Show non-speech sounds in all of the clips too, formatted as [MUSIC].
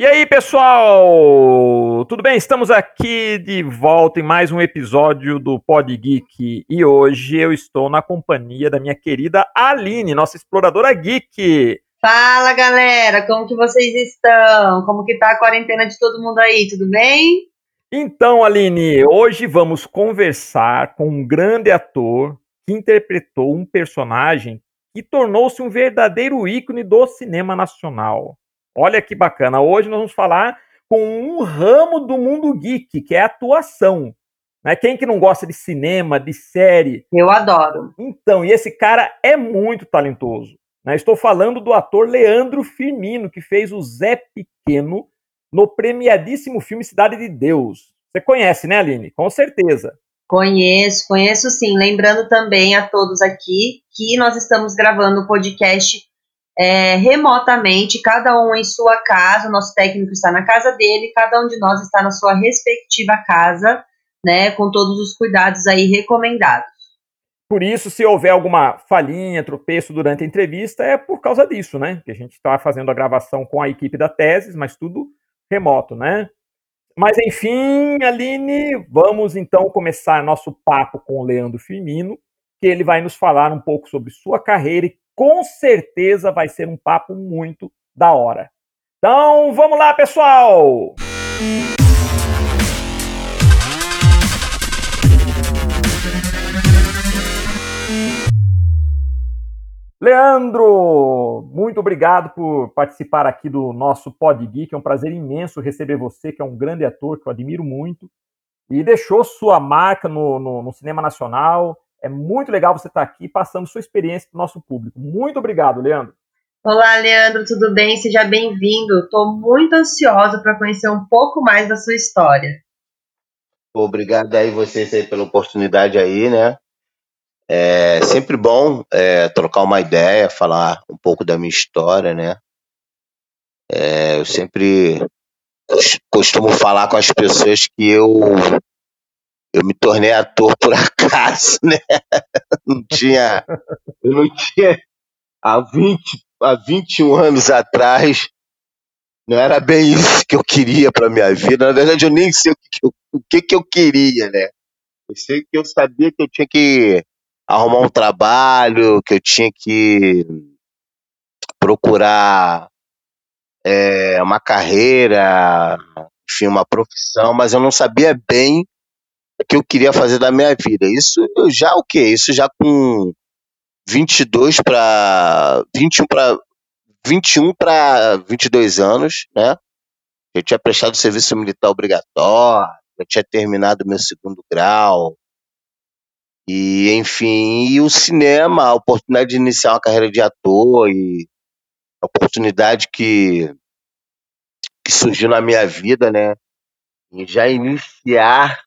E aí, pessoal? Tudo bem? Estamos aqui de volta em mais um episódio do Pod Geek e hoje eu estou na companhia da minha querida Aline, nossa exploradora geek. Fala, galera, como que vocês estão? Como que tá a quarentena de todo mundo aí? Tudo bem? Então, Aline, hoje vamos conversar com um grande ator que interpretou um personagem que tornou-se um verdadeiro ícone do cinema nacional. Olha que bacana. Hoje nós vamos falar com um ramo do mundo geek, que é a atuação. Né? Quem que não gosta de cinema, de série? Eu adoro. Então, e esse cara é muito talentoso. Né? Estou falando do ator Leandro Firmino, que fez o Zé Pequeno no premiadíssimo filme Cidade de Deus. Você conhece, né, Aline? Com certeza. Conheço, conheço sim. Lembrando também a todos aqui que nós estamos gravando o podcast é, remotamente, cada um em sua casa, o nosso técnico está na casa dele, cada um de nós está na sua respectiva casa, né, com todos os cuidados aí recomendados. Por isso, se houver alguma falhinha, tropeço durante a entrevista, é por causa disso, né? Que a gente está fazendo a gravação com a equipe da Teses, mas tudo remoto, né? Mas enfim, Aline, vamos então começar nosso papo com o Leandro Firmino, que ele vai nos falar um pouco sobre sua carreira e com certeza vai ser um papo muito da hora. Então, vamos lá, pessoal! Leandro, muito obrigado por participar aqui do nosso Pod Geek. É um prazer imenso receber você, que é um grande ator que eu admiro muito e deixou sua marca no, no, no cinema nacional. É muito legal você estar aqui passando sua experiência para o nosso público. Muito obrigado, Leandro. Olá, Leandro, tudo bem? Seja bem-vindo. Estou muito ansiosa para conhecer um pouco mais da sua história. Obrigado aí vocês aí pela oportunidade aí, né? É sempre bom é, trocar uma ideia, falar um pouco da minha história, né? É, eu sempre costumo falar com as pessoas que eu eu me tornei ator por [LAUGHS] acaso, né? Não tinha. Eu não tinha. Há, 20, há 21 anos atrás, não era bem isso que eu queria para minha vida. Na verdade, eu nem sei o que, eu, o que, que eu queria, né? Eu sei que eu sabia que eu tinha que arrumar um trabalho, que eu tinha que procurar é, uma carreira, enfim, uma profissão, mas eu não sabia bem que eu queria fazer da minha vida. Isso já o quê? Isso já com 22 para 21 para 21 para 22 anos, né? Eu tinha prestado serviço militar obrigatório, eu tinha terminado meu segundo grau. E, enfim, e o cinema, a oportunidade de iniciar uma carreira de ator e a oportunidade que, que surgiu na minha vida, né? E já iniciar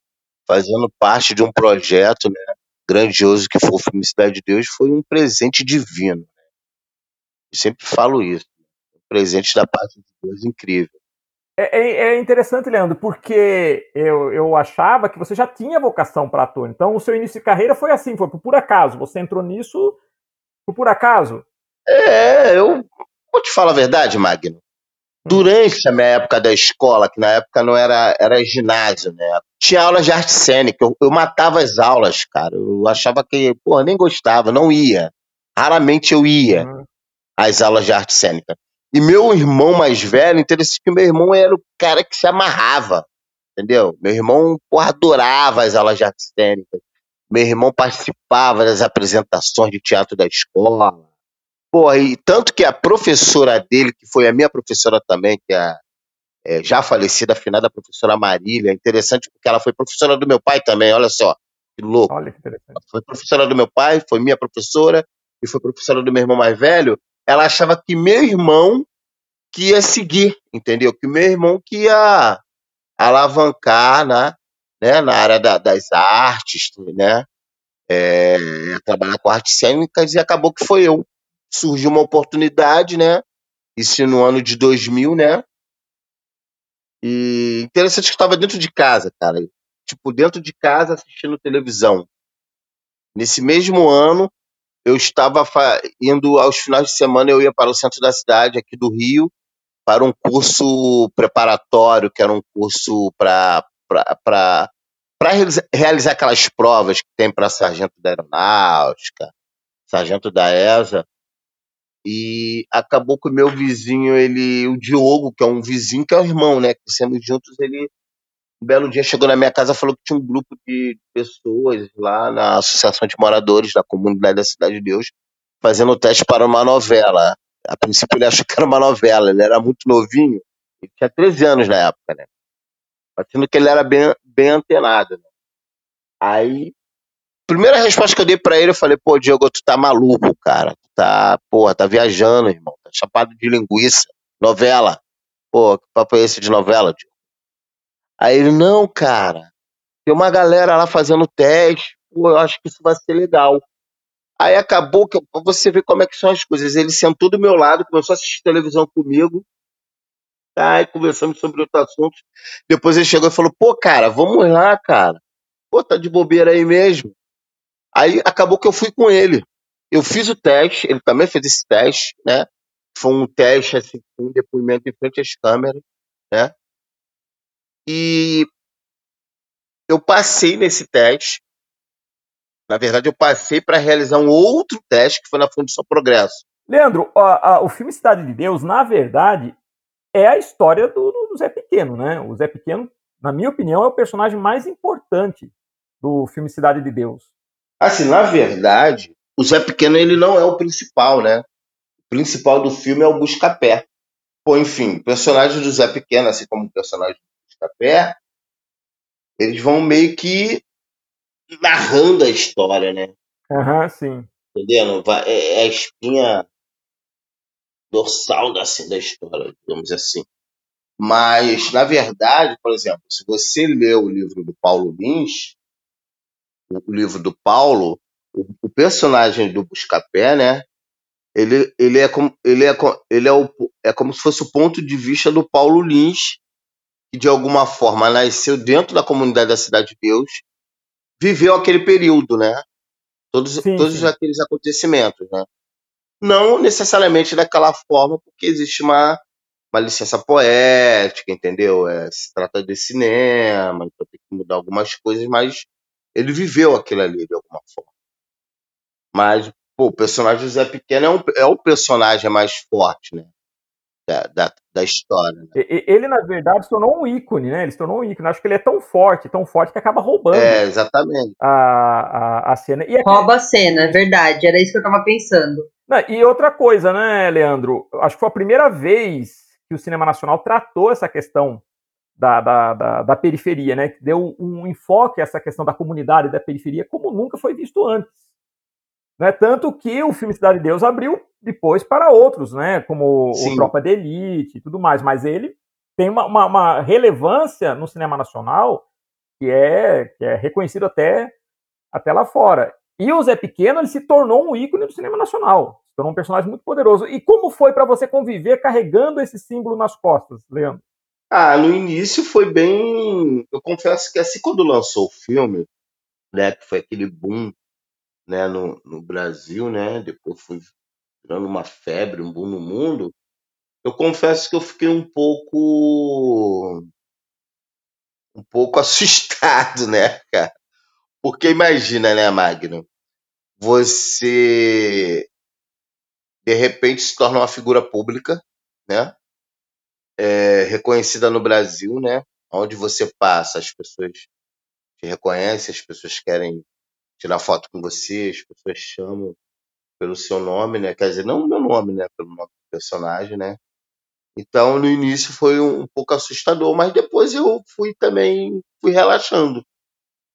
fazendo parte de um projeto né, grandioso que foi o filme Cidade de Deus, foi um presente divino. Né? Eu sempre falo isso. Um presente da parte de Deus incrível. É, é, é interessante, Leandro, porque eu, eu achava que você já tinha vocação para ator. Então, o seu início de carreira foi assim, foi por acaso. Você entrou nisso por, por acaso. É, eu vou te falar a verdade, Magno. Durante a minha época da escola, que na época não era, era ginásio, né? Tinha aulas de arte cênica. Eu, eu matava as aulas, cara. Eu achava que, pô, nem gostava, não ia. Raramente eu ia uhum. às aulas de arte cênica. E meu irmão mais velho, interessante que meu irmão era o cara que se amarrava, entendeu? Meu irmão, porra, adorava as aulas de arte cênica. Meu irmão participava das apresentações de teatro da escola Pô, e tanto que a professora dele, que foi a minha professora também, que é a é, já falecida, afinada professora Marília, é interessante porque ela foi professora do meu pai também, olha só, que louco. Olha que interessante. Foi professora do meu pai, foi minha professora, e foi professora do meu irmão mais velho. Ela achava que meu irmão que ia seguir, entendeu? Que meu irmão que ia alavancar né, né, na área da, das artes, né? É, trabalhar com artes cênicas, e acabou que foi eu surgiu uma oportunidade, né? Isso no ano de 2000, né? E interessante que estava dentro de casa, cara. Tipo, dentro de casa assistindo televisão. Nesse mesmo ano, eu estava indo aos finais de semana, eu ia para o centro da cidade, aqui do Rio, para um curso preparatório, que era um curso para realizar aquelas provas que tem para sargento da aeronáutica, sargento da ESA. E acabou que o meu vizinho, ele, o Diogo, que é um vizinho, que é o irmão, né? Que sempre juntos, ele um belo dia chegou na minha casa falou que tinha um grupo de pessoas lá na Associação de Moradores da Comunidade da Cidade de Deus fazendo teste para uma novela. A princípio ele achou que era uma novela, ele era muito novinho, ele tinha 13 anos na época, né? Parecendo que ele era bem, bem antenado. Né? Aí, primeira resposta que eu dei para ele, eu falei, pô, Diego, tu tá maluco, cara. Tu tá, porra, tá viajando, irmão. Tá chapado de linguiça. Novela. Pô, que papo é esse de novela, Diego? Aí ele, não, cara, tem uma galera lá fazendo teste, pô, eu acho que isso vai ser legal. Aí acabou que você vê como é que são as coisas. Ele sentou do meu lado, começou a assistir televisão comigo, tá, e conversamos sobre outros assuntos. Depois ele chegou e falou, pô, cara, vamos lá, cara. Pô, tá de bobeira aí mesmo. Aí acabou que eu fui com ele. Eu fiz o teste, ele também fez esse teste, né? Foi um teste, assim, um depoimento em frente às câmeras, né? E eu passei nesse teste. Na verdade, eu passei para realizar um outro teste que foi na Fundação Progresso. Leandro, a, a, o filme Cidade de Deus, na verdade, é a história do, do, Zé Pequeno, né? O Zé Pequeno, na minha opinião, é o personagem mais importante do filme Cidade de Deus. Assim, na verdade, o Zé Pequeno ele não é o principal, né? O principal do filme é o Buscapé. Pô, enfim, o personagem do Zé Pequeno, assim como o personagem Buscapé, eles vão meio que narrando a história, né? Aham, uhum, sim. Entendendo? É, é a espinha dorsal da, assim, da história, digamos assim. Mas, na verdade, por exemplo, se você lê o livro do Paulo Lins, o livro do Paulo, o, o personagem do Buscapé, né? Ele, ele, é como, ele, é, ele é, o, é como se fosse o ponto de vista do Paulo Lins, que de alguma forma nasceu dentro da comunidade da Cidade de Deus, viveu aquele período, né? Todos, sim, todos sim. aqueles acontecimentos, né? Não necessariamente daquela forma, porque existe uma, uma licença poética, entendeu? É, se trata de cinema, então tem que mudar algumas coisas, mas ele viveu aquilo ali de alguma forma. Mas, pô, o personagem José Pequeno é, um, é o personagem mais forte, né? da, da, da história. Né? Ele, na verdade, se tornou um ícone, né? Ele se tornou um ícone. Acho que ele é tão forte, tão forte que acaba roubando. É, exatamente. A, a, a cena. E aqui... Rouba a cena, é verdade. Era isso que eu tava pensando. E outra coisa, né, Leandro? Acho que foi a primeira vez que o cinema nacional tratou essa questão da, da, da, da periferia, né? Deu um enfoque a essa questão da comunidade da periferia como nunca foi visto antes. Né? Tanto que o filme Cidade de Deus abriu depois para outros, né? Como Sim. o Tropa de Elite e tudo mais. Mas ele tem uma, uma, uma, relevância no cinema nacional que é, que é reconhecido até, até lá fora. E o Zé Pequeno ele se tornou um ícone do cinema nacional. Se tornou um personagem muito poderoso. E como foi para você conviver carregando esse símbolo nas costas, Leandro? Ah, no início foi bem. Eu confesso que assim quando lançou o filme, né, que foi aquele boom né, no, no Brasil, né? Depois foi virando uma febre, um boom no mundo. Eu confesso que eu fiquei um pouco um pouco [LAUGHS] assustado, né, cara? Porque imagina, né, Magno? Você de repente se torna uma figura pública, né? É, reconhecida no Brasil, né? Onde você passa, as pessoas te reconhecem, as pessoas querem tirar foto com você, as pessoas chamam pelo seu nome, né? Quer dizer, não o meu nome, né? Pelo nome do personagem, né? Então, no início foi um, um pouco assustador, mas depois eu fui também, fui relaxando,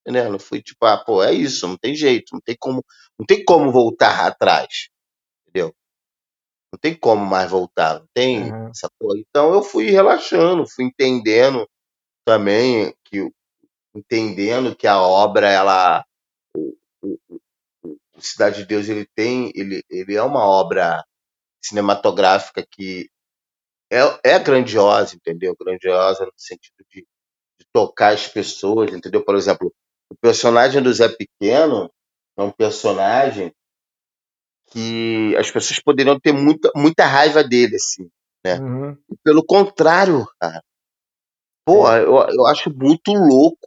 né? Não fui tipo, ah, pô, é isso, não tem jeito, não tem como, não tem como voltar atrás, entendeu? Não tem como mais voltar, não tem uhum. essa porra. Então eu fui relaxando, fui entendendo também que entendendo que a obra ela o Cidade de Deus ele tem, ele, ele é uma obra cinematográfica que é, é grandiosa, entendeu? Grandiosa no sentido de, de tocar as pessoas, entendeu? Por exemplo, o personagem do Zé Pequeno é um personagem que as pessoas poderiam ter muita, muita raiva dele, assim, né? Uhum. Pelo contrário, cara. Porra, é. eu, eu acho muito louco.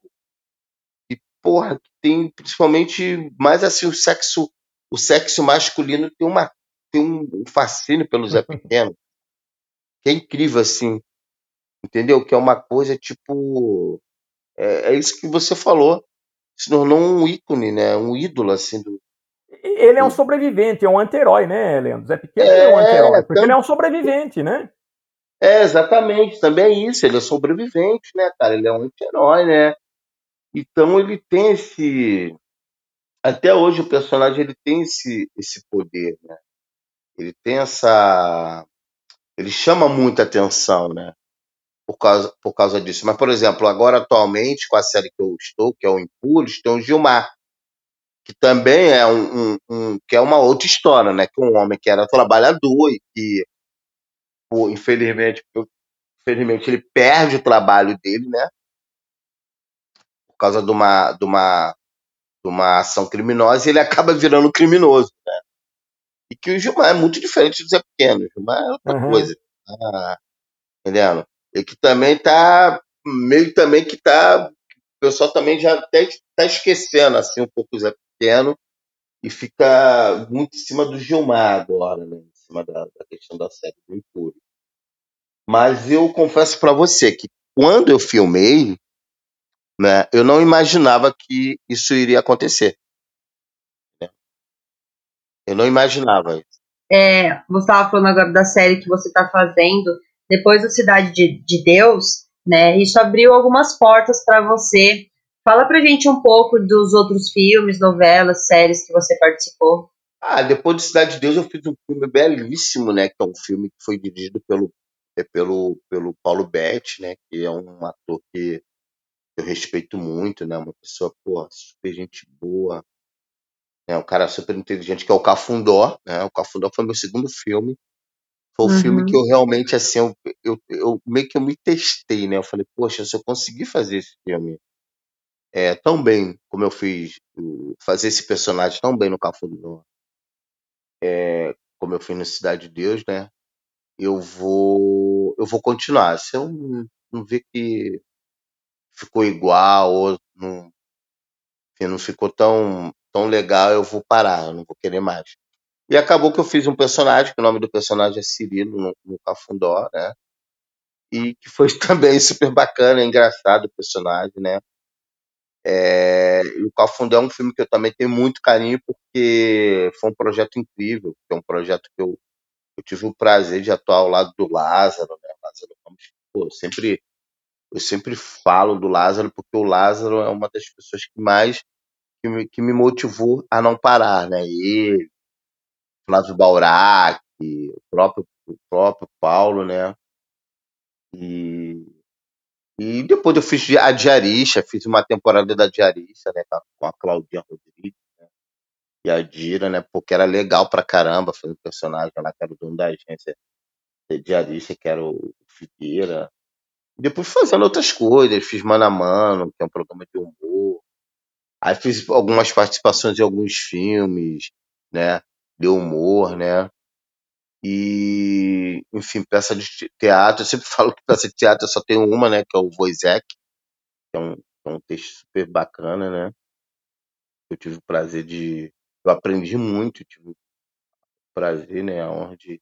E, porra, tem principalmente mais assim o sexo, o sexo masculino tem uma tem um fascínio pelo Zé [LAUGHS] Pequeno. que é incrível, assim. Entendeu? Que é uma coisa tipo. É, é isso que você falou. Se tornou um ícone, né? Um ídolo, assim, do, ele é um sobrevivente, é um anti-herói, né, Leandro? Zé Pequeno é, é um anti-herói, porque ele é um sobrevivente, né? É, exatamente, também é isso, ele é sobrevivente, né, cara? Ele é um anti-herói, né? Então ele tem esse. Até hoje o personagem ele tem esse, esse poder, né? Ele tem essa. Ele chama muita atenção, né? Por causa, por causa disso. Mas, por exemplo, agora atualmente, com a série que eu estou, que é o Impulso, tem o Gilmar, que também é um, um, um, que é uma outra história, né? Que um homem que era trabalhador e que, pô, infelizmente, infelizmente ele perde o trabalho dele, né? Por causa de uma, de uma, de uma ação criminosa e ele acaba virando criminoso, né? E que o Gilmar é muito diferente do Zé Pequeno. O Gilmar é outra uhum. coisa. Tá entendendo? E que também tá meio também que tá o pessoal também já até está esquecendo assim um pouco o Zé Pequeno e fica muito em cima do Gilmar agora, né? Em cima da, da questão da série do Impúrio. Mas eu confesso para você que quando eu filmei, né, eu não imaginava que isso iria acontecer. Né? Eu não imaginava isso. É, você estava falando agora da série que você está fazendo, depois do Cidade de, de Deus, né? Isso abriu algumas portas para você Fala pra gente um pouco dos outros filmes, novelas, séries que você participou. Ah, depois de Cidade de Deus eu fiz um filme belíssimo, né? Que é um filme que foi dirigido pelo, é pelo, pelo Paulo Betti, né? Que é um ator que eu respeito muito, né? Uma pessoa, pô, super gente boa. É um cara super inteligente, que é o Cafundó, né? O Cafundó foi meu segundo filme. Foi o uhum. filme que eu realmente, assim, eu, eu, eu meio que eu me testei, né? Eu falei, poxa, se eu conseguir fazer esse filme é, tão bem como eu fiz, fazer esse personagem tão bem no Cafundó, é, como eu fiz no Cidade de Deus, né? Eu vou, eu vou continuar. Se eu não ver que ficou igual ou não, não ficou tão, tão legal, eu vou parar, eu não vou querer mais. E acabou que eu fiz um personagem, que o nome do personagem é Cirilo no, no Cafundó, né? E que foi [LAUGHS] também super bacana, engraçado o personagem, né? É, e o Cafundé é um filme que eu também tenho muito carinho, porque foi um projeto incrível, é um projeto que eu, eu tive o prazer de atuar ao lado do Lázaro, né? Lázaro pô, eu sempre eu sempre falo do Lázaro porque o Lázaro é uma das pessoas que mais que me, que me motivou a não parar, né? Ele, Flávio Baurac, o próprio o próprio Paulo, né? E e depois eu fiz a Diarista, fiz uma temporada da Diarista, né, com a Claudinha Rodrigues né, e a Dira, né, porque era legal pra caramba fazer um personagem lá, que era o dono da agência Diarista, que era o Figueira. Depois fazendo outras coisas, fiz Mano a Mano, que é um programa de humor. Aí fiz algumas participações em alguns filmes, né, de humor, né. E, enfim, peça de teatro. Eu sempre [LAUGHS] falo que peça de teatro só tem uma, né? Que é o Voisek, que é um, é um texto super bacana, né? Eu tive o prazer de. Eu aprendi muito, tive o prazer, né? A honra de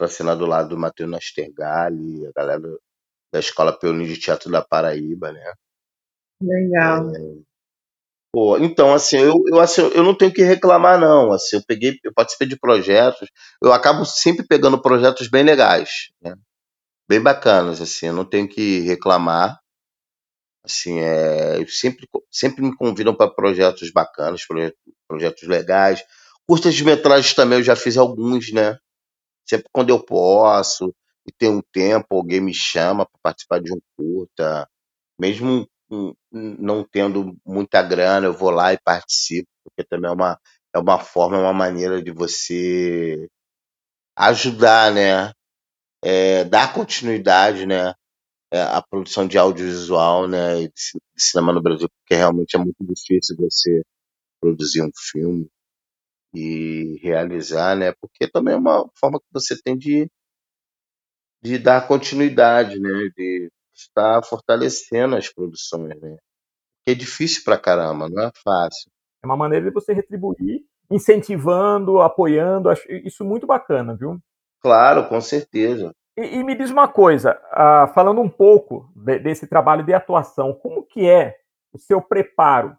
assinar do lado do Matheus Nastergali, a galera da Escola Peonim de Teatro da Paraíba, né? Legal. É, Pô, então, assim eu, eu, assim, eu não tenho que reclamar, não. Assim, eu peguei, eu participei de projetos, eu acabo sempre pegando projetos bem legais, né? Bem bacanas, assim, eu não tenho que reclamar. Assim, é, sempre, sempre me convidam para projetos bacanas, projetos, projetos legais. Curtas de metragens também eu já fiz alguns, né? Sempre quando eu posso e tem um tempo, alguém me chama para participar de um curta, mesmo não tendo muita grana, eu vou lá e participo, porque também é uma, é uma forma, é uma maneira de você ajudar, né? É, dar continuidade, né? É, à produção de audiovisual, né? De cinema no Brasil, porque realmente é muito difícil você produzir um filme e realizar, né? Porque também é uma forma que você tem de, de dar continuidade, né? De estar fortalecendo as produções, né? Que é difícil pra caramba, não é fácil. É uma maneira de você retribuir, incentivando, apoiando, acho isso muito bacana, viu? Claro, com certeza. E, e me diz uma coisa, uh, falando um pouco de, desse trabalho de atuação, como que é o seu preparo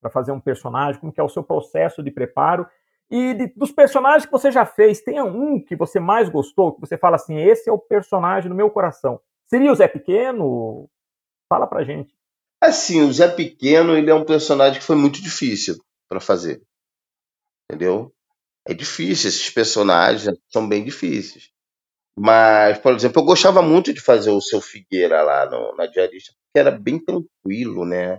para fazer um personagem, como que é o seu processo de preparo e de, dos personagens que você já fez, tem um que você mais gostou, que você fala assim, esse é o personagem do meu coração. Seria o Zé Pequeno? Fala pra gente. Assim, o Zé Pequeno, ele é um personagem que foi muito difícil para fazer. Entendeu? É difícil, esses personagens são bem difíceis. Mas, por exemplo, eu gostava muito de fazer o seu Figueira lá no, na Diarista, porque era bem tranquilo, né?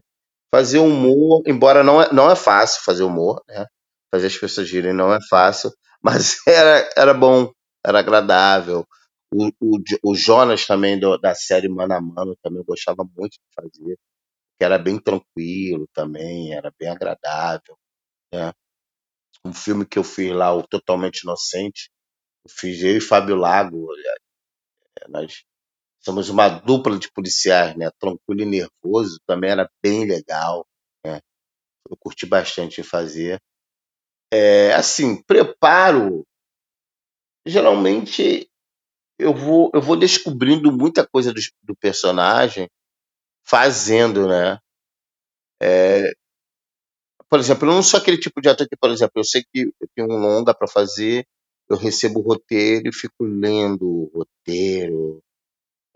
Fazer humor, embora não é, não é fácil fazer humor, né? Fazer as pessoas rirem não é fácil, [LAUGHS] mas era, era bom, era agradável. O, o, o Jonas também, do, da série Mano a Mano, também eu gostava muito de fazer, que era bem tranquilo também, era bem agradável. Né? Um filme que eu fiz lá, o Totalmente Inocente, eu fiz eu e Fábio Lago, nós somos uma dupla de policiais, né? Tranquilo e nervoso, também era bem legal, né? Eu curti bastante fazer. É, assim, preparo. Geralmente eu vou, eu vou descobrindo muita coisa do, do personagem fazendo, né? É, por exemplo, eu não sou aquele tipo de ator que, por exemplo, eu sei que eu tenho um longa para fazer, eu recebo o roteiro e fico lendo o roteiro,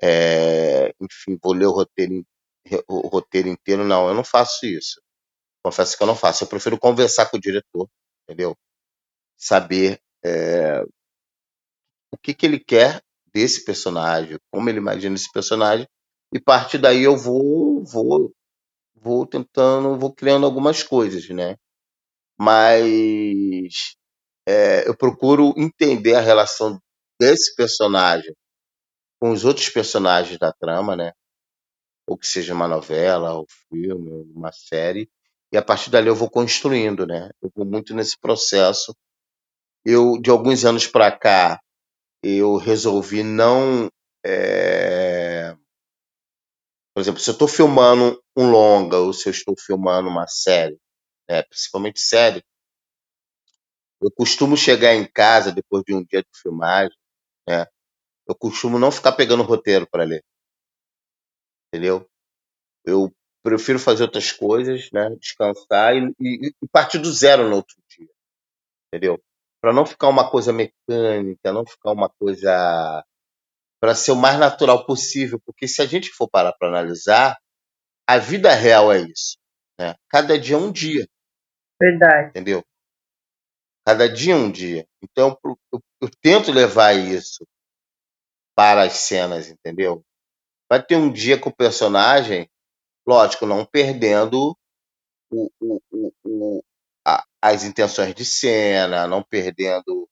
é, enfim, vou ler o roteiro, o roteiro inteiro. Não, eu não faço isso. Confesso que eu não faço. Eu prefiro conversar com o diretor, entendeu? Saber é, o que, que ele quer desse personagem, como ele imagina esse personagem, e a partir daí eu vou, vou, vou tentando, vou criando algumas coisas, né? Mas é, eu procuro entender a relação desse personagem com os outros personagens da trama, né? Ou que seja uma novela, ou filme, uma série, e a partir dali eu vou construindo, né? Eu vou muito nesse processo. Eu, de alguns anos para cá, eu resolvi não. É... Por exemplo, se eu estou filmando um longa ou se eu estou filmando uma série, né? principalmente série, eu costumo chegar em casa depois de um dia de filmagem, né? eu costumo não ficar pegando roteiro para ler. Entendeu? Eu prefiro fazer outras coisas, né? Descansar e, e, e partir do zero no outro dia. Entendeu? Para não ficar uma coisa mecânica, não ficar uma coisa. para ser o mais natural possível. Porque se a gente for parar para analisar, a vida real é isso. Né? Cada dia é um dia. Verdade. Entendeu? Cada dia é um dia. Então, eu, eu, eu tento levar isso para as cenas, entendeu? Vai ter um dia com o personagem, lógico, não perdendo o, o, o, as intenções de cena, não perdendo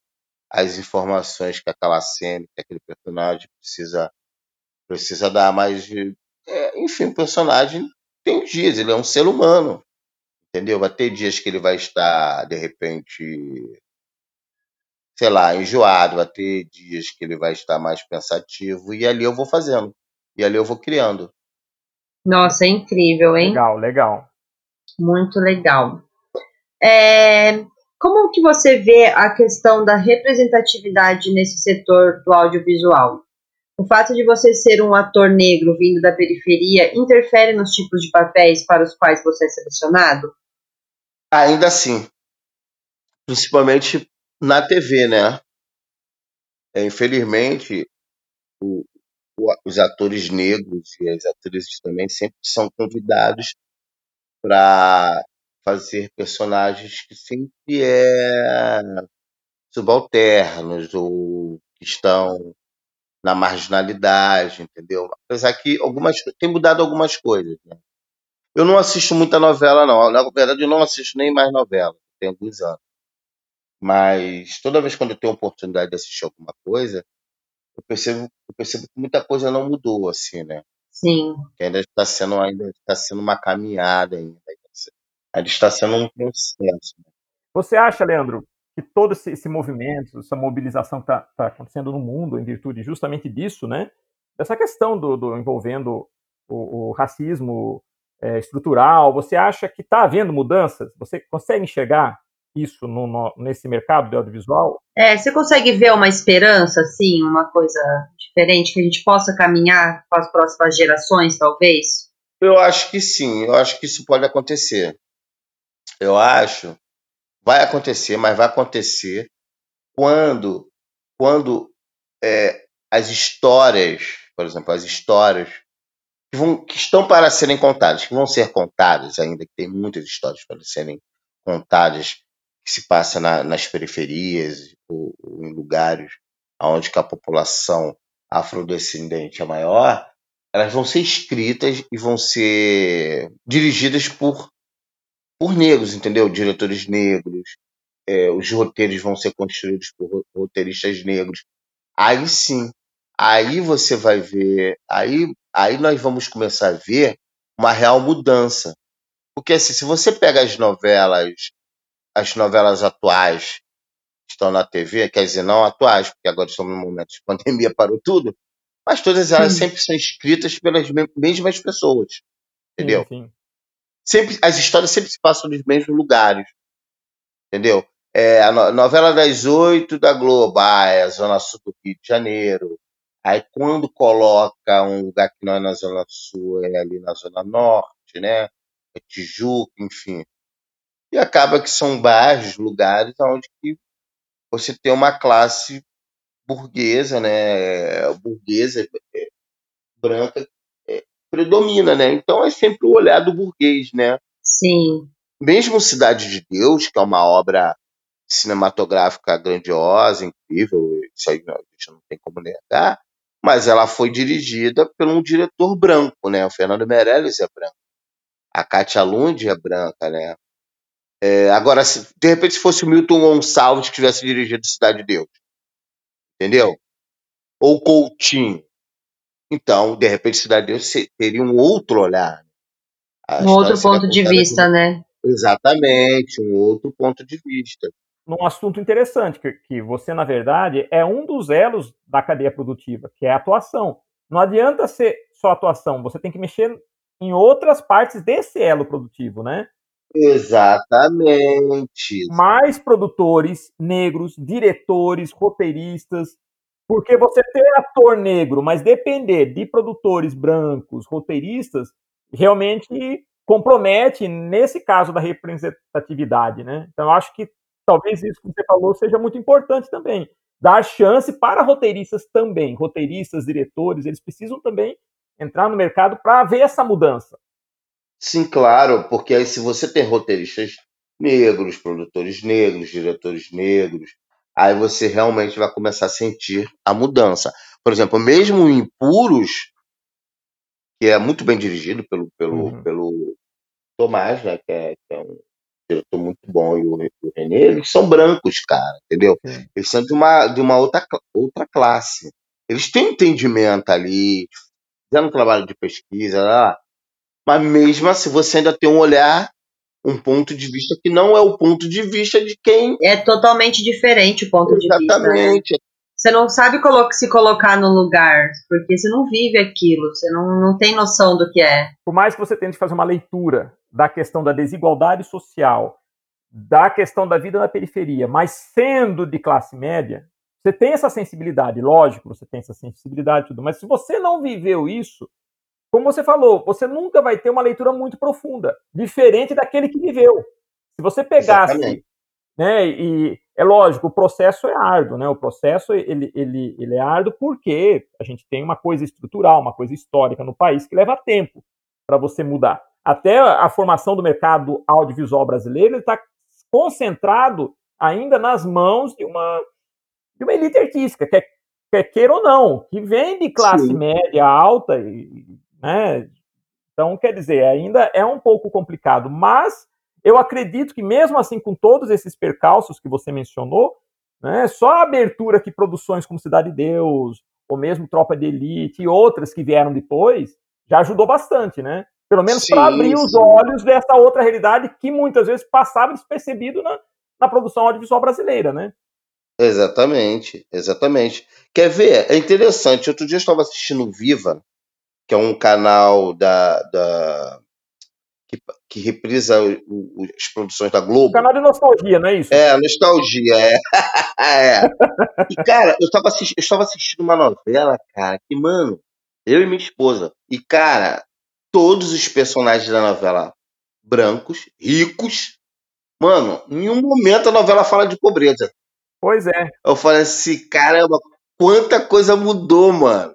as informações que aquela cena, que aquele personagem precisa, precisa dar, mas, é, enfim, o personagem tem dias, ele é um ser humano, entendeu? Vai ter dias que ele vai estar, de repente, sei lá, enjoado, vai ter dias que ele vai estar mais pensativo, e ali eu vou fazendo, e ali eu vou criando. Nossa, é incrível, hein? Legal, legal. Muito legal. É, como que você vê a questão da representatividade nesse setor do audiovisual? O fato de você ser um ator negro vindo da periferia interfere nos tipos de papéis para os quais você é selecionado? Ainda assim. Principalmente na TV, né? É, infelizmente, o, o, os atores negros e as atrizes também sempre são convidados para fazer personagens que sempre é subalternos ou que estão na marginalidade, entendeu? Apesar que algumas tem mudado algumas coisas. Né? Eu não assisto muita novela, não. Na verdade, eu não assisto nem mais novela. Tem alguns anos. Mas toda vez quando eu tenho oportunidade de assistir alguma coisa, eu percebo, eu percebo que muita coisa não mudou, assim, né? Sim. Que ainda está sendo, ainda está sendo uma caminhada ainda. Ainda está sendo um processo. Você acha, Leandro, que todo esse, esse movimento, essa mobilização que está tá acontecendo no mundo em virtude justamente disso, né? Dessa questão do, do envolvendo o, o racismo é, estrutural, você acha que está havendo mudanças? Você consegue enxergar isso no, no, nesse mercado do audiovisual? É, você consegue ver uma esperança, assim, uma coisa diferente que a gente possa caminhar com as próximas gerações, talvez? Eu acho que sim, eu acho que isso pode acontecer. Eu acho, vai acontecer, mas vai acontecer quando, quando é, as histórias, por exemplo, as histórias que, vão, que estão para serem contadas, que vão ser contadas ainda, que tem muitas histórias para serem contadas, que se passa na, nas periferias ou, ou, em lugares onde a população afrodescendente é maior, elas vão ser escritas e vão ser dirigidas por, por negros, entendeu? Diretores negros, é, os roteiros vão ser construídos por roteiristas negros. Aí sim, aí você vai ver, aí, aí nós vamos começar a ver uma real mudança. Porque assim, se você pega as novelas as novelas atuais que estão na TV, quer dizer, não atuais, porque agora estamos num momento de pandemia, [LAUGHS] parou tudo, mas todas elas sim. sempre são escritas pelas mesmas pessoas, entendeu? Sim, sim. Sempre, as histórias sempre se passam nos mesmos lugares, entendeu? É, a novela das oito da Globo, ah, é a Zona Sul do Rio de Janeiro. Aí quando coloca um lugar que não é na Zona Sul, é ali na Zona Norte, né? É Tijuca, enfim. E acaba que são bairros, lugares onde que você tem uma classe burguesa, né, burguesa é, branca predomina, né? Então é sempre o olhar do burguês, né? Sim. Mesmo Cidade de Deus, que é uma obra cinematográfica grandiosa, incrível, isso aí a gente não tem como negar, mas ela foi dirigida por um diretor branco, né? O Fernando Meirelles é branco. A Katia Lund é branca, né? É, agora, se, de repente, se fosse o Milton Gonçalves que tivesse dirigido Cidade de Deus, entendeu? Ou Coutinho. Então, de repente, Cidade de Deus teria um outro olhar. A um outro ponto de vista, de... né? Exatamente, um outro ponto de vista. Num assunto interessante, que, que você, na verdade, é um dos elos da cadeia produtiva, que é a atuação. Não adianta ser só atuação, você tem que mexer em outras partes desse elo produtivo, né? Exatamente. Mais produtores negros, diretores, roteiristas. Porque você ter ator negro, mas depender de produtores brancos, roteiristas, realmente compromete, nesse caso da representatividade, né? Então, acho que talvez isso que você falou seja muito importante também. Dar chance para roteiristas também. Roteiristas, diretores, eles precisam também entrar no mercado para ver essa mudança. Sim, claro, porque aí se você tem roteiristas negros, produtores negros, diretores negros, aí você realmente vai começar a sentir a mudança. Por exemplo, mesmo em Impuros, que é muito bem dirigido pelo, pelo, uhum. pelo Tomás, né, que é, que é um diretor muito bom, e o, o René, eles são brancos, cara, entendeu? Uhum. Eles são de uma, de uma outra, outra classe. Eles têm entendimento ali, fizeram um trabalho de pesquisa, lá, mas mesmo assim você ainda tem um olhar, um ponto de vista que não é o ponto de vista de quem. É totalmente diferente o ponto Exatamente. de vista. Exatamente. Né? Você não sabe se colocar no lugar, porque você não vive aquilo, você não, não tem noção do que é. Por mais que você tente fazer uma leitura da questão da desigualdade social, da questão da vida na periferia, mas sendo de classe média, você tem essa sensibilidade, lógico, você tem essa sensibilidade tudo, mas se você não viveu isso, como você falou, você nunca vai ter uma leitura muito profunda, diferente daquele que viveu. Se você pegasse, Exatamente. né, e é lógico, o processo é árduo, né? O processo ele, ele, ele é árduo porque a gente tem uma coisa estrutural, uma coisa histórica no país que leva tempo para você mudar. Até a formação do mercado audiovisual brasileiro está concentrado ainda nas mãos de uma de uma elite artística, quer, quer queira ou não, que vem de classe Sim. média alta e né? Então, quer dizer, ainda é um pouco complicado, mas eu acredito que mesmo assim, com todos esses percalços que você mencionou, né, só a abertura que produções como Cidade de Deus, ou mesmo Tropa de Elite e outras que vieram depois, já ajudou bastante, né? Pelo menos para abrir sim. os olhos dessa outra realidade que muitas vezes passava despercebido na, na produção audiovisual brasileira, né? Exatamente, exatamente. Quer ver? É interessante. Outro dia eu estava assistindo Viva, que é um canal da, da que, que reprisa o, o, as produções da Globo. Canal de nostalgia, não é isso? É, nostalgia, é. [LAUGHS] é. E, cara, eu estava estava assistindo uma novela, cara, que, mano, eu e minha esposa. E, cara, todos os personagens da novela brancos, ricos. Mano, em nenhum momento a novela fala de pobreza. Pois é. Eu falei assim, caramba, quanta coisa mudou, mano.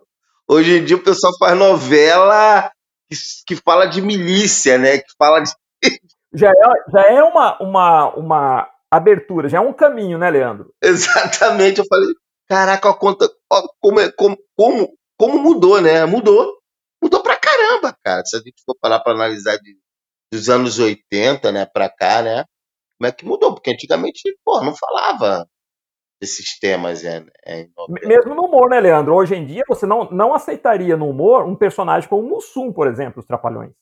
Hoje em dia o pessoal faz novela que, que fala de milícia, né? Que fala de. [LAUGHS] Já é, já é uma, uma, uma abertura, já é um caminho, né, Leandro? Exatamente. Eu falei, caraca, conta, ó, como, é, como, como, como mudou, né? Mudou. Mudou pra caramba, cara. Se a gente for parar pra analisar de, dos anos 80, né, pra cá, né? Como é que mudou? Porque antigamente, pô, não falava desses temas é, é Mesmo no humor, né, Leandro? Hoje em dia você não, não aceitaria no humor um personagem como o Mussum, por exemplo, os Trapalhões.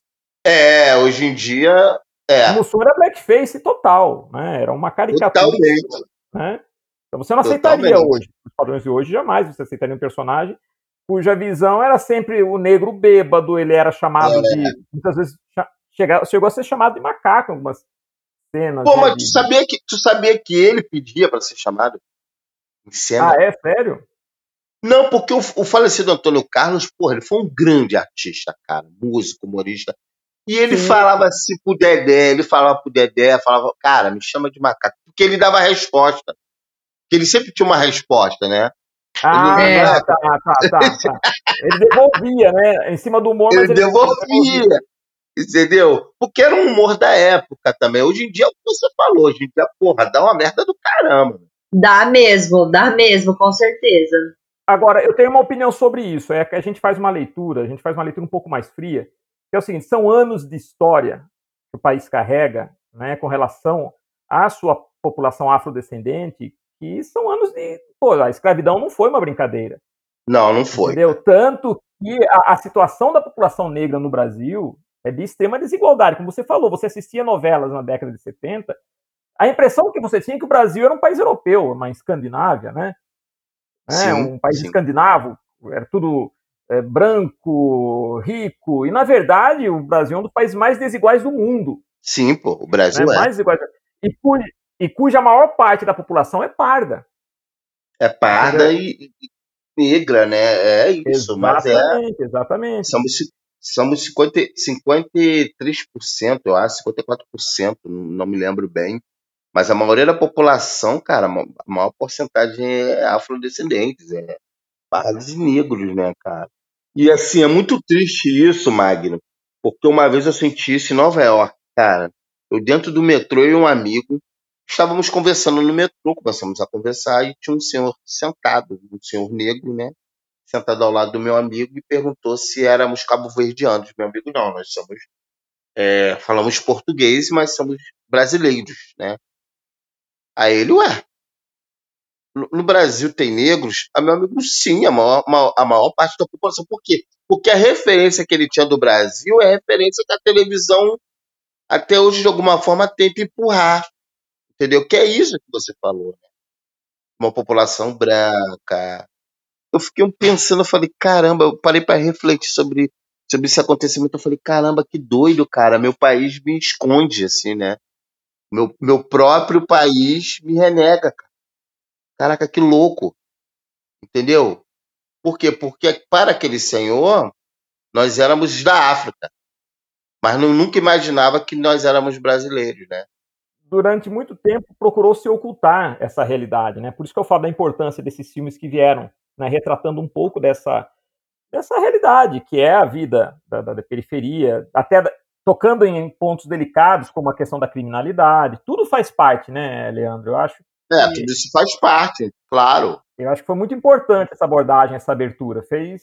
É, hoje em dia. É. O Mussum era blackface total, né? Era uma caricatura. Totalmente. Né? Então você não aceitaria Totalmente. hoje. Os padrões de hoje jamais você aceitaria um personagem cuja visão era sempre o negro bêbado, ele era chamado é. de. Muitas vezes chegou, chegou a ser chamado de macaco em algumas cenas. Pô, né, mas tu sabia, que, tu sabia que ele pedia para ser chamado? Cena. Ah, é? Sério? Não, porque o, o, falecido Antônio Carlos, porra, ele foi um grande artista, cara, músico, humorista. E ele Sim. falava assim pro Dedé, ele falava pro Dedé, falava, cara, me chama de macaco. Porque ele dava resposta. Porque ele sempre tinha uma resposta, né? Ah, ele, é, tá, tá, tá, tá. Ele devolvia, né? Em cima do humor, ele, ele devolvia. Entendeu? Porque era um humor da época também. Hoje em dia, é o que você falou, hoje em dia, porra, dá uma merda do caramba. Dá mesmo, dá mesmo, com certeza. Agora, eu tenho uma opinião sobre isso. É que a gente faz uma leitura, a gente faz uma leitura um pouco mais fria. Que é o seguinte: são anos de história que o país carrega, né, com relação à sua população afrodescendente, que são anos de. Pô, a escravidão não foi uma brincadeira. Não, não foi. Entendeu? Tanto que a, a situação da população negra no Brasil é de extrema desigualdade. Como você falou, você assistia novelas na década de 70 a impressão que você tinha é que o Brasil era um país europeu, uma Escandinávia, né? É, sim, um país sim. escandinavo, era tudo é, branco, rico, e na verdade o Brasil é um dos países mais desiguais do mundo. Sim, pô, o Brasil né? é. Mais desiguais. E, cuja, e cuja maior parte da população é parda. É parda e, e, negra, né? É isso, exatamente, mas é. Exatamente. Somos, somos 50, 53%, eu acho, 54%, não me lembro bem, mas a maioria da população, cara, a maior porcentagem é afrodescendentes, é pardos e negros, né, cara? E assim, é muito triste isso, Magno, porque uma vez eu senti isso em Nova York, cara. Eu dentro do metrô e um amigo, estávamos conversando no metrô, começamos a conversar e tinha um senhor sentado, um senhor negro, né? Sentado ao lado do meu amigo e perguntou se éramos cabo-verdianos. Meu amigo, não, nós somos. É, falamos português, mas somos brasileiros, né? Aí ele, ué, no Brasil tem negros? A meu amigo, sim, a maior, a maior parte da população. Por quê? Porque a referência que ele tinha do Brasil é a referência que a televisão, até hoje, de alguma forma, tenta empurrar. Entendeu? Que é isso que você falou. Né? Uma população branca. Eu fiquei pensando, eu falei, caramba, eu parei para refletir sobre, sobre esse acontecimento. Eu falei, caramba, que doido, cara. Meu país me esconde, assim, né? Meu, meu próprio país me renega, cara. Caraca, que louco. Entendeu? Por quê? Porque para aquele senhor, nós éramos da África. Mas não, nunca imaginava que nós éramos brasileiros, né? Durante muito tempo procurou se ocultar essa realidade, né? Por isso que eu falo da importância desses filmes que vieram, né? retratando um pouco dessa, dessa realidade, que é a vida da, da, da periferia, até tocando em pontos delicados, como a questão da criminalidade. Tudo faz parte, né, Leandro? Eu acho. É, tudo isso faz parte, claro. Eu acho que foi muito importante essa abordagem, essa abertura. Fez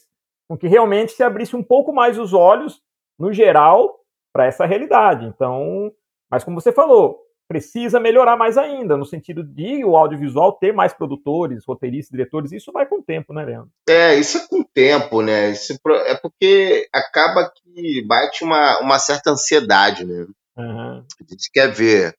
com que realmente se abrisse um pouco mais os olhos, no geral, para essa realidade. Então, mas como você falou, precisa melhorar mais ainda, no sentido de o audiovisual ter mais produtores, roteiristas, diretores, isso vai com o tempo, né, Leandro? É, isso é com o tempo, né? Isso é porque acaba que bate uma, uma certa ansiedade, né? Uhum. A gente quer ver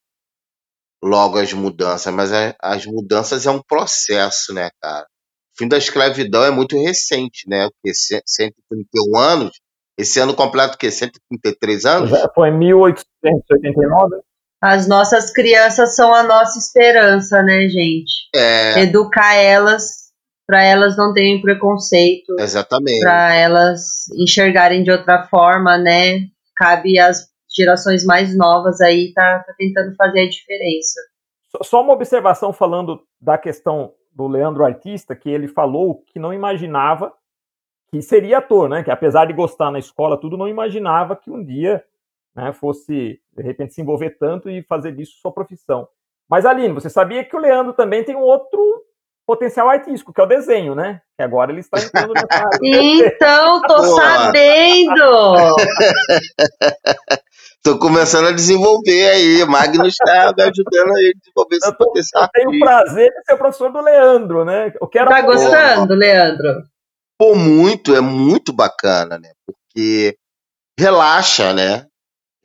logo as mudanças, mas as mudanças é um processo, né, cara? O fim da escravidão é muito recente, né? Porque ce- 131 anos, esse ano completo o quê? 133 anos? Já foi 1889? As nossas crianças são a nossa esperança, né, gente? É, Educar elas para elas não terem preconceito, exatamente. para elas enxergarem de outra forma, né? Cabe às gerações mais novas aí tá, tá tentando fazer a diferença. Só- Só uma observação falando da questão do Leandro Artista, que ele falou que não imaginava que seria ator, né? Que apesar de gostar na escola, tudo, não imaginava que um dia né, fosse, de repente, se envolver tanto e fazer disso sua profissão. Mas, Aline, você sabia que o Leandro também tem um outro potencial artístico, que é o desenho, né? Que agora ele está entrando nessa [LAUGHS] área. Então, tô Boa. sabendo! [LAUGHS] Tô começando a desenvolver aí. Magnus está me ajudando aí a desenvolver esse tô- potencial. eu tenho o prazer de ser o professor do Leandro, né? Eu quero Tá gostando, Leandro? Pô, muito, é muito bacana, né? Porque relaxa, né?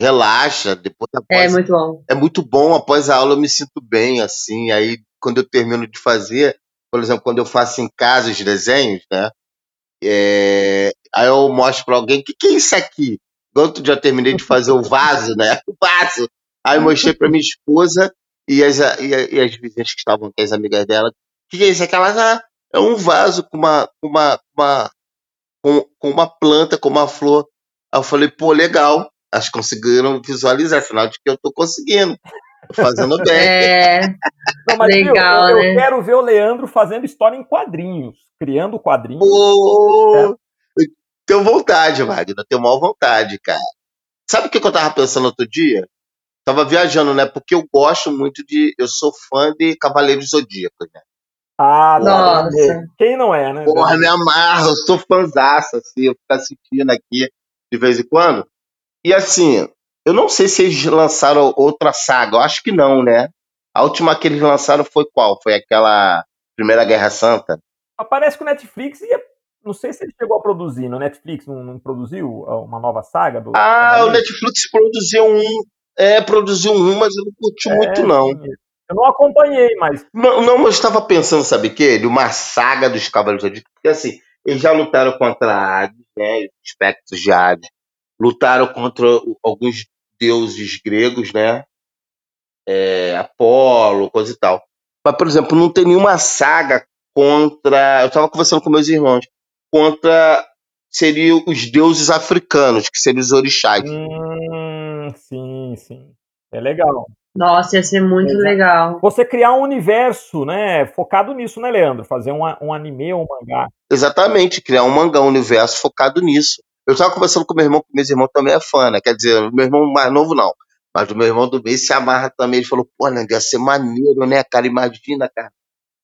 Relaxa, depois É após, muito bom. é muito bom, após a aula eu me sinto bem, assim, aí quando eu termino de fazer, por exemplo, quando eu faço em casa os desenhos, né? É, aí eu mostro pra alguém, o que, que é isso aqui? Dia eu terminei de fazer o vaso, né? [LAUGHS] O vaso. Aí eu mostrei pra minha esposa e as, e, e as vizinhas que estavam aqui, as amigas dela, o que, que é isso aqui? Elas, ah, é um vaso com uma, uma, uma, com, com uma planta, com uma flor. Aí eu falei, pô, legal. Elas conseguiram visualizar, sinal de que eu tô conseguindo. Tô fazendo [LAUGHS] bem. É, Não, mas, Legal, eu, eu né? quero ver o Leandro fazendo história em quadrinhos, criando quadrinhos. Pô, É. eu tenho vontade, Wagner. Eu tenho maior vontade, cara. Sabe o que eu tava pensando outro dia? Tava viajando, né? Porque eu gosto muito de. Eu sou fã de Cavaleiros Zodíacos, né? Ah, Nossa. não. Quem não é, né? Porra, me amarro, eu sou fãzaço, assim, eu fico assistindo aqui de vez em quando. E assim, eu não sei se eles lançaram outra saga, eu acho que não, né? A última que eles lançaram foi qual? Foi aquela Primeira Guerra Santa? Parece que o Netflix ia. Não sei se ele chegou a produzir. No Netflix não, não produziu ah, uma nova saga do. Ah, o Cavaleiro? Netflix produziu um. É, produziu um, mas eu não curti É, muito, não. sim. Eu não acompanhei, mas. Não, não, mas eu estava pensando, sabe o quê? De uma saga dos Cavaleiros Zodíacos. Porque assim, eles já lutaram contra Hades, né? Espectros de Hades. Lutaram contra alguns deuses gregos, né? É, Apolo, coisa e tal. Mas, por exemplo, não tem nenhuma saga contra. Eu estava conversando com meus irmãos. Contra. Seriam os deuses africanos, que seriam os orixás. Hum, sim, sim. É legal. nossa, ia ser muito Exato. legal. Você criar um universo, né? Focado nisso, né, Leandro? Fazer um, um anime ou um mangá. Exatamente, criar um mangá, um universo focado nisso. Eu estava conversando com meu irmão, que meu irmão também é fã, né? Quer dizer, o meu irmão mais novo não. Mas o meu irmão do meio se amarra também. Ele falou, pô, Nando, ia ser maneiro, né, cara? Imagina, cara.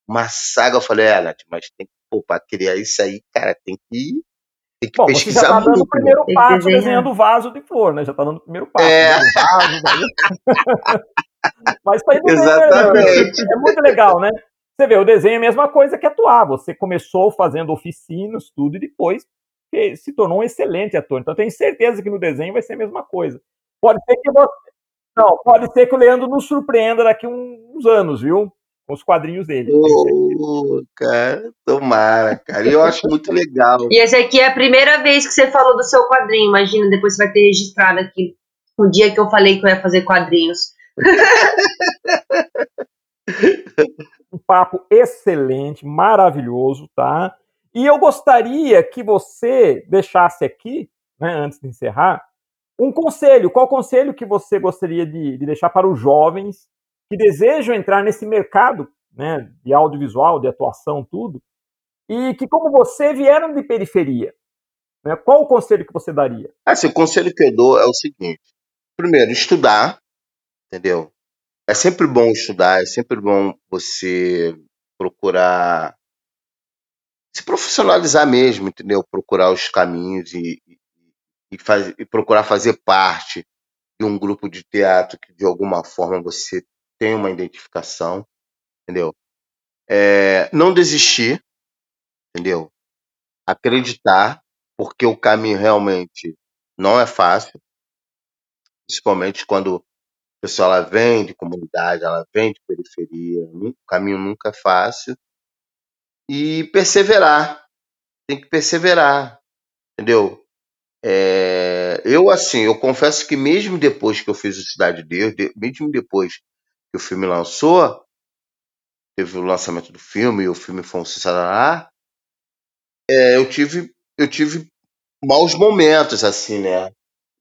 Uma saga. Eu falei, é, Nath, mas tem que, pô, pra criar isso aí, cara, tem que, tem que Bom, você já pesquisar tá dando muito. o primeiro Tem que passo desenhando o vaso de flor, né? Já tá dando o primeiro passo. É. o vaso, daí- [LAUGHS] Mas tá indo bem, né, Exatamente. É muito legal, né? Você vê, o desenho é a mesma coisa que atuar. Você começou fazendo oficinas, tudo, e depois que- se tornou um excelente ator. Então eu tenho certeza que no desenho vai ser a mesma coisa. Pode ser que você. Não, pode ser que o Leandro nos surpreenda daqui uns anos, viu? Com os quadrinhos dele. Pô, cara, tomara, cara. E eu acho muito legal. E esse aqui é a primeira vez que você falou do seu quadrinho. Imagina, depois você vai ter registrado aqui o dia que eu falei que eu ia fazer quadrinhos. [LAUGHS] um papo excelente, maravilhoso, tá? E eu gostaria que você deixasse aqui, né, antes de encerrar, um conselho. Qual conselho que você gostaria de, de deixar para os jovens que desejam entrar nesse mercado né, de audiovisual, de atuação, tudo, e que, como você, vieram de periferia? Né? Qual o conselho que você daria? Assim, o conselho que eu dou é o seguinte: primeiro, estudar, entendeu? É sempre bom estudar, é sempre bom você procurar se profissionalizar mesmo, entendeu? Procurar os caminhos e, e, faz- e procurar fazer parte de um grupo de teatro que de alguma forma você tem uma identificação, entendeu? É, não desistir, entendeu? Acreditar, porque o caminho realmente não é fácil, principalmente quando A pessoa ela vem de comunidade, ela vem de periferia, o caminho nunca é fácil. E perseverar, tem que perseverar, entendeu? É, eu, assim, eu confesso que mesmo depois que eu fiz o Cidade de Deus, mesmo depois que o filme lançou, teve o lançamento do filme e o filme foi um sucesso, é, eu tive eu tive maus momentos, assim, né?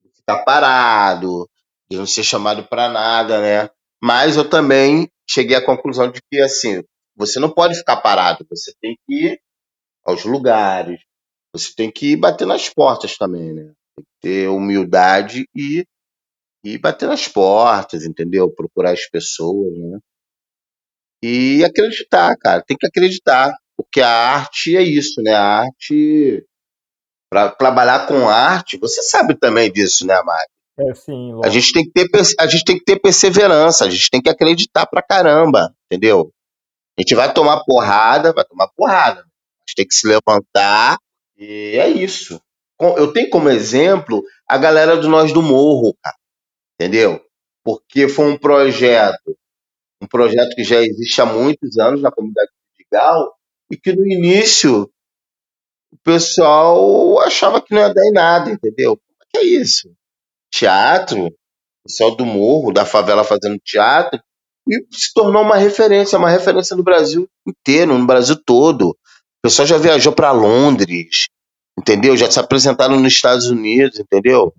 De ficar parado, de não ser chamado para nada, né? Mas eu também cheguei à conclusão de que, assim, você não pode ficar parado, você tem que ir aos lugares, você tem que ir bater nas portas também, né? Tem que ter humildade e, e bater nas portas, entendeu? Procurar as pessoas, né? E acreditar, cara, tem que acreditar, porque a arte é isso, né? A arte para trabalhar com arte, você sabe também disso, né, Mari? É, sim, a gente tem que ter a gente tem que ter perseverança, a gente tem que acreditar pra caramba, entendeu? A gente vai tomar porrada, vai tomar porrada. A gente tem que se levantar e é isso. Eu tenho como exemplo a galera do Nós do Morro, cara, entendeu? Porque foi um projeto, um projeto que já existe há muitos anos na comunidade legal e que no início o pessoal achava que não ia dar em nada, entendeu? O que é isso? Teatro, o pessoal do morro, da favela fazendo teatro, e se tornou uma referência, uma referência no Brasil inteiro, no Brasil todo. O pessoal já viajou para Londres, entendeu? Já se apresentaram nos Estados Unidos, entendeu?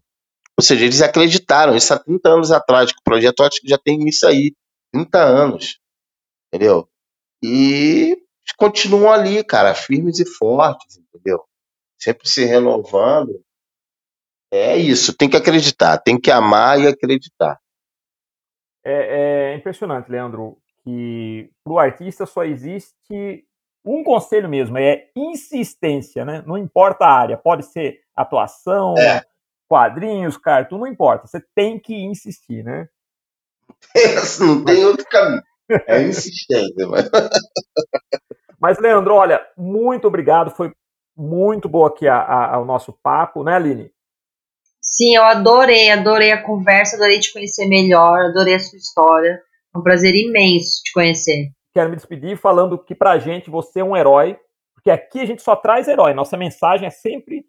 Ou seja, eles acreditaram, isso há 30 anos atrás, que o projeto acho que já tem isso aí, 30 anos, entendeu? E continuam ali, cara, firmes e fortes, entendeu? Sempre se renovando. É isso, tem que acreditar, tem que amar e acreditar. É, é impressionante, Leandro, que para o artista só existe um conselho mesmo, é insistência, né? Não importa a área, pode ser atuação, é. quadrinhos, cartoon, não importa, você tem que insistir, né? [LAUGHS] não tem outro caminho. É insistência, mas... [LAUGHS] mas Leandro, olha, muito obrigado, foi muito boa aqui a, a, o nosso papo, né, Aline? Sim, eu adorei, adorei a conversa, adorei te conhecer melhor, adorei a sua história. É um prazer imenso te conhecer. Quero me despedir falando que pra gente você é um herói, porque aqui a gente só traz herói. Nossa mensagem é sempre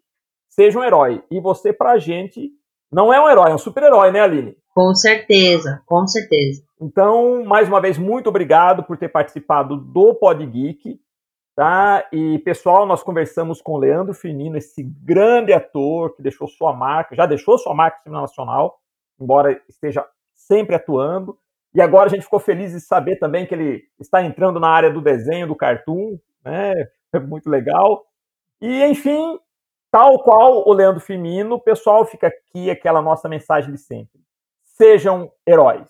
seja um herói. E você pra gente não é um herói, é um super-herói, né, Aline? Com certeza, com certeza. Então, mais uma vez, muito obrigado por ter participado do Pod Geek. Tá? E, pessoal, nós conversamos com o Leandro Firmino, esse grande ator que deixou sua marca, já deixou sua marca no nacional, embora esteja sempre atuando. E agora a gente ficou feliz de saber também que ele está entrando na área do desenho, do cartoon, né? [LAUGHS] É muito legal. E, enfim, tal qual o Leandro Firmino, pessoal, fica aqui aquela nossa mensagem de sempre. Sejam heróis.